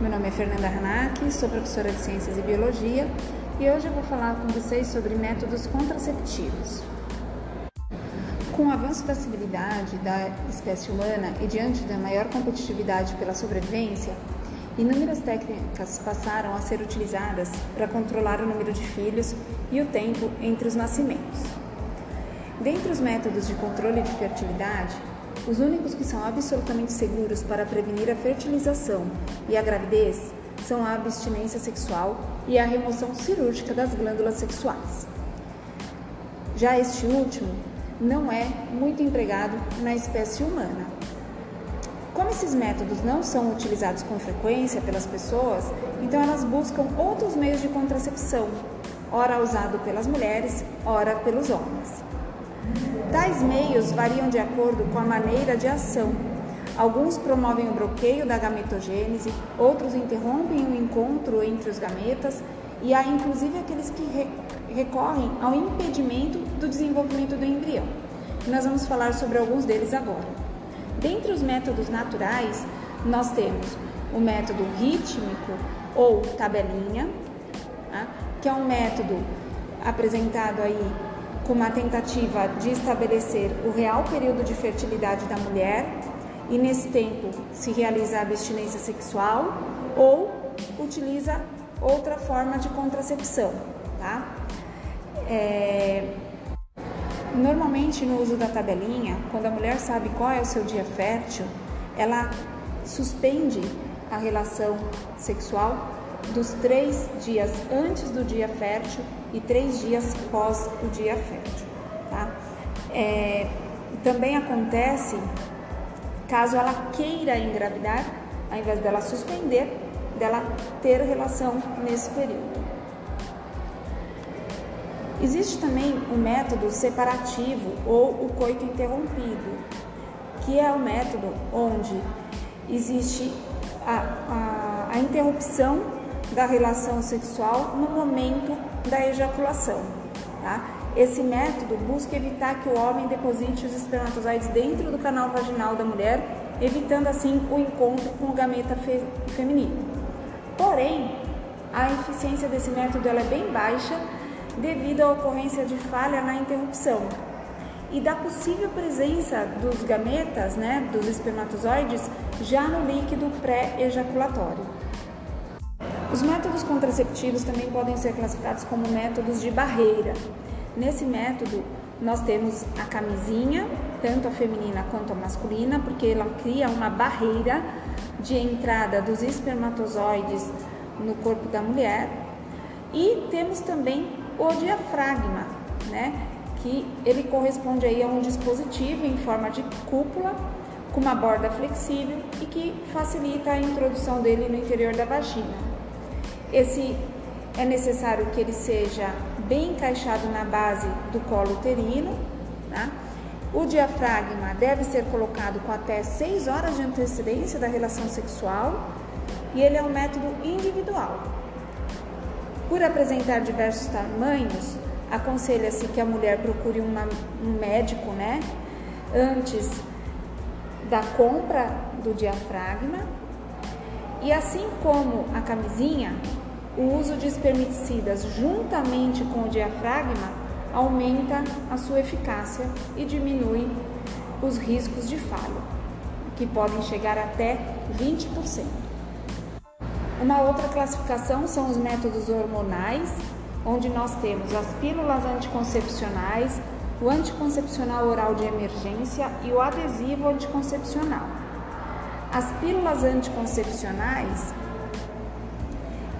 Meu nome é Fernanda Hanaki, sou professora de Ciências e Biologia e hoje eu vou falar com vocês sobre métodos contraceptivos. Com o avanço da civilidade da espécie humana e diante da maior competitividade pela sobrevivência, inúmeras técnicas passaram a ser utilizadas para controlar o número de filhos e o tempo entre os nascimentos. Dentre os métodos de controle de fertilidade, os únicos que são absolutamente seguros para prevenir a fertilização e a gravidez são a abstinência sexual e a remoção cirúrgica das glândulas sexuais. Já este último não é muito empregado na espécie humana. Como esses métodos não são utilizados com frequência pelas pessoas, então elas buscam outros meios de contracepção, ora usado pelas mulheres, ora pelos homens. Tais meios variam de acordo com a maneira de ação. Alguns promovem o bloqueio da gametogênese, outros interrompem o encontro entre os gametas e há inclusive aqueles que re recorrem ao impedimento do desenvolvimento do embrião. Nós vamos falar sobre alguns deles agora. Dentre os métodos naturais, nós temos o método rítmico ou tabelinha, tá? que é um método apresentado aí com uma tentativa de estabelecer o real período de fertilidade da mulher e nesse tempo se realiza a abstinência sexual ou utiliza outra forma de contracepção, tá? É... Normalmente no uso da tabelinha, quando a mulher sabe qual é o seu dia fértil, ela suspende a relação sexual dos três dias antes do dia fértil e três dias pós o dia fértil. Tá? É, também acontece caso ela queira engravidar, ao invés dela suspender, dela ter relação nesse período. Existe também o um método separativo ou o coito interrompido, que é o método onde existe a, a, a interrupção da relação sexual no momento da ejaculação. Tá? Esse método busca evitar que o homem deposite os espermatozoides dentro do canal vaginal da mulher, evitando assim o encontro com o gameta fe feminino. Porém, a eficiência desse método é bem baixa devido à ocorrência de falha na interrupção e da possível presença dos gametas, né, dos espermatozoides, já no líquido pré-ejaculatório. Os métodos contraceptivos também podem ser classificados como métodos de barreira. Nesse método, nós temos a camisinha, tanto a feminina quanto a masculina, porque ela cria uma barreira de entrada dos espermatozoides no corpo da mulher. E temos também o diafragma, né? Que ele corresponde aí a um dispositivo em forma de cúpula com uma borda flexível e que facilita a introdução dele no interior da vagina. Esse é necessário que ele seja bem encaixado na base do colo uterino. Tá? O diafragma deve ser colocado com até 6 horas de antecedência da relação sexual e ele é um método individual. Por apresentar diversos tamanhos, aconselha-se que a mulher procure uma, um médico, né, antes da compra do diafragma. E assim como a camisinha, o uso de espermicidas juntamente com o diafragma aumenta a sua eficácia e diminui os riscos de falha, que podem chegar até 20%. Uma outra classificação são os métodos hormonais, onde nós temos as pílulas anticoncepcionais, o anticoncepcional oral de emergência e o adesivo anticoncepcional. As pílulas anticoncepcionais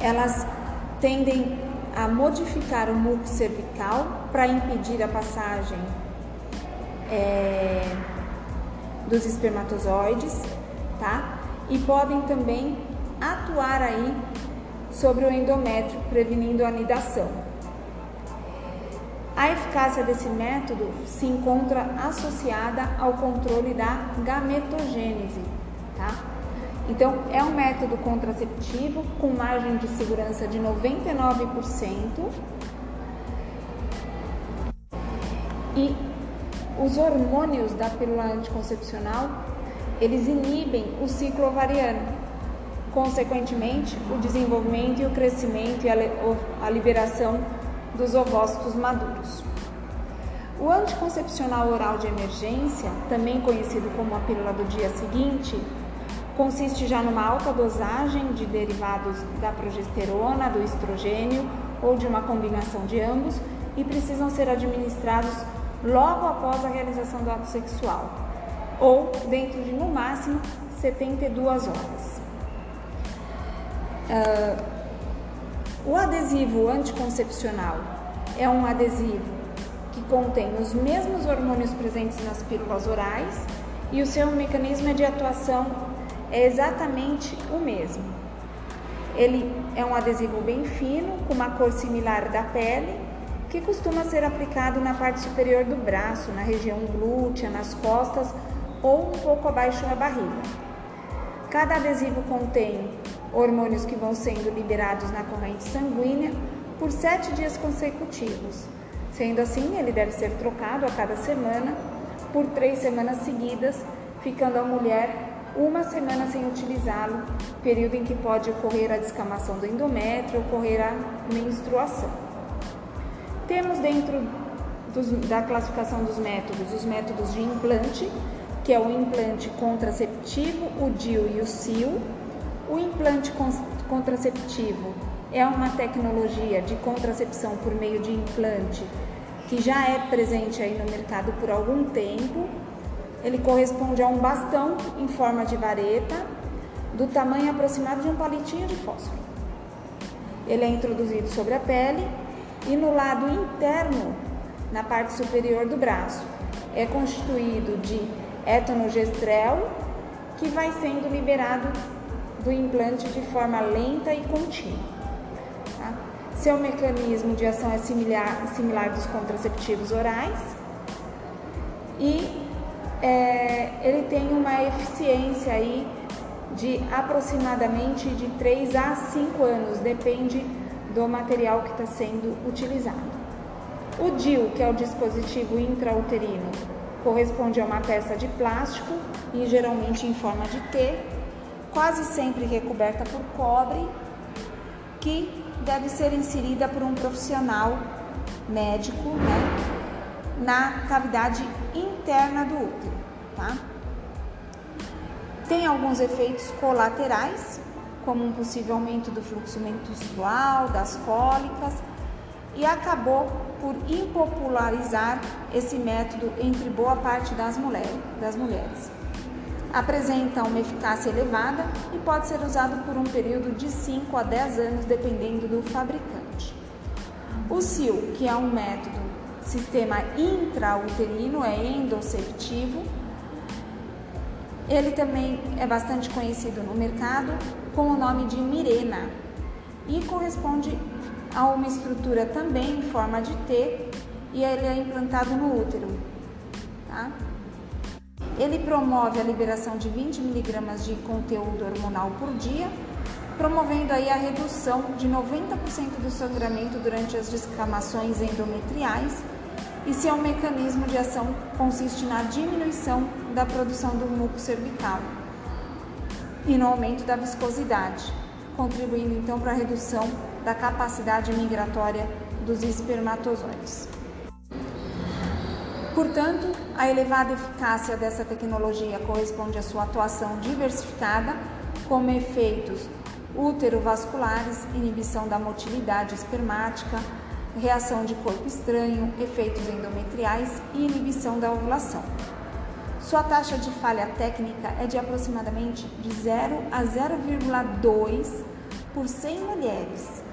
elas tendem a modificar o muco cervical para impedir a passagem é, dos espermatozoides, tá? E podem também atuar aí sobre o endométrio, prevenindo a anidação. A eficácia desse método se encontra associada ao controle da gametogênese, tá? Então, é um método contraceptivo com margem de segurança de 99%. E os hormônios da pílula anticoncepcional, eles inibem o ciclo ovariano, consequentemente, o desenvolvimento e o crescimento e a liberação dos ovócitos maduros. O anticoncepcional oral de emergência, também conhecido como a pílula do dia seguinte, consiste já numa alta dosagem de derivados da progesterona, do estrogênio ou de uma combinação de ambos e precisam ser administrados logo após a realização do ato sexual ou dentro de no máximo 72 horas. Uh, o adesivo anticoncepcional é um adesivo que contém os mesmos hormônios presentes nas pílulas orais e o seu mecanismo de atuação é exatamente o mesmo. Ele é um adesivo bem fino, com uma cor similar da pele, que costuma ser aplicado na parte superior do braço, na região glútea, nas costas ou um pouco abaixo da barriga. Cada adesivo contém hormônios que vão sendo liberados na corrente sanguínea por sete dias consecutivos. Sendo assim, ele deve ser trocado a cada semana por três semanas seguidas, ficando a mulher uma semana sem utilizá-lo, período em que pode ocorrer a descamação do endométrio, ocorrer a menstruação. Temos dentro dos, da classificação dos métodos os métodos de implante, que é o implante contraceptivo, o DIU e o CIO. O implante contraceptivo é uma tecnologia de contracepção por meio de implante que já é presente aí no mercado por algum tempo. Ele corresponde a um bastão em forma de vareta, do tamanho aproximado de um palitinho de fósforo. Ele é introduzido sobre a pele e no lado interno, na parte superior do braço, é constituído de etonogestrel, que vai sendo liberado do implante de forma lenta e contínua. Tá? Seu mecanismo de ação é similar, similar dos contraceptivos orais e é, ele tem uma eficiência aí de aproximadamente de 3 a 5 anos, depende do material que está sendo utilizado. O DIL, que é o dispositivo intrauterino, corresponde a uma peça de plástico e geralmente em forma de T, quase sempre recoberta por cobre, que deve ser inserida por um profissional médico né, na cavidade interna do útero. Tá? Tem alguns efeitos colaterais, como um possível aumento do fluxo menstrual, das cólicas, e acabou por impopularizar esse método entre boa parte das, mulher, das mulheres. Apresenta uma eficácia elevada e pode ser usado por um período de 5 a 10 anos, dependendo do fabricante. O SIL, que é um método sistema intrauterino, é endoceptivo, ele também é bastante conhecido no mercado com o nome de Mirena e corresponde a uma estrutura também em forma de T e ele é implantado no útero. Tá? Ele promove a liberação de 20 miligramas de conteúdo hormonal por dia, promovendo aí a redução de 90% do sangramento durante as descamações endometriais e seu mecanismo de ação consiste na diminuição da produção do muco cervical e no aumento da viscosidade, contribuindo então para a redução da capacidade migratória dos espermatozoides. Portanto, a elevada eficácia dessa tecnologia corresponde à sua atuação diversificada, como efeitos útero-vasculares, inibição da motilidade espermática, reação de corpo estranho, efeitos endometriais e inibição da ovulação. Sua taxa de falha técnica é de aproximadamente de 0 a 0,2 por 100 mulheres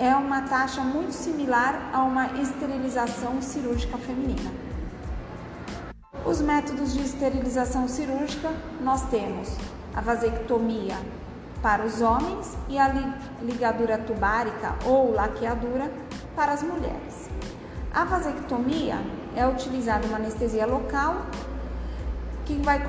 é uma taxa muito similar a uma esterilização cirúrgica feminina. Os métodos de esterilização cirúrgica nós temos a vasectomia para os homens e a ligadura tubárica ou laqueadura para as mulheres. A vasectomia é utilizada uma anestesia local que vai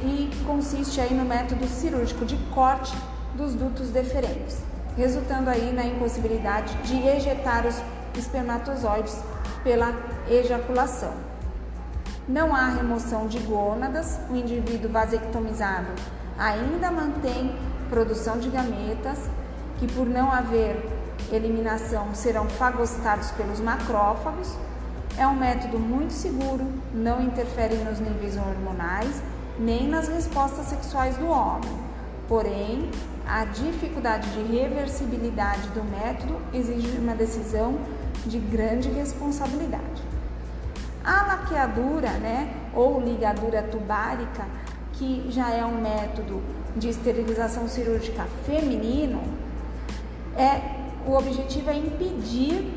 e consiste aí no método cirúrgico de corte dos dutos deferentes resultando aí na impossibilidade de ejetar os espermatozoides pela ejaculação. Não há remoção de gônadas, o indivíduo vasectomizado ainda mantém produção de gametas, que por não haver eliminação serão fagostados pelos macrófagos. É um método muito seguro, não interfere nos níveis hormonais nem nas respostas sexuais do homem. Porém, a dificuldade de reversibilidade do método exige uma decisão de grande responsabilidade. A laqueadura, né, ou ligadura tubárica, que já é um método de esterilização cirúrgica feminino, é o objetivo é impedir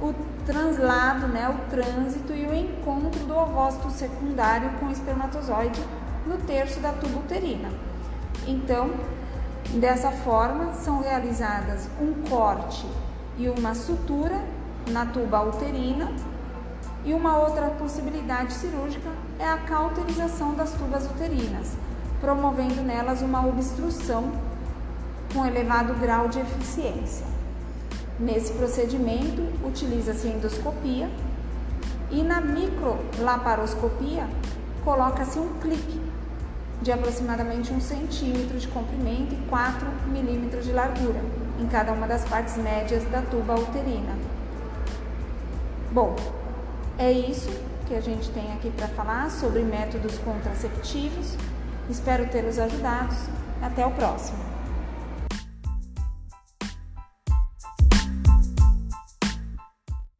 o translado, né, o trânsito e o encontro do ovócito secundário com o espermatozoide no terço da tuba uterina. Então, dessa forma, são realizadas um corte e uma sutura na tuba uterina e uma outra possibilidade cirúrgica é a cauterização das tubas uterinas, promovendo nelas uma obstrução com elevado grau de eficiência. Nesse procedimento, utiliza-se endoscopia e na microlaparoscopia coloca-se um clipe de aproximadamente um centímetro de comprimento e 4 milímetros de largura em cada uma das partes médias da tuba uterina. Bom, é isso que a gente tem aqui para falar sobre métodos contraceptivos. Espero tê-los ajudado. Até o próximo.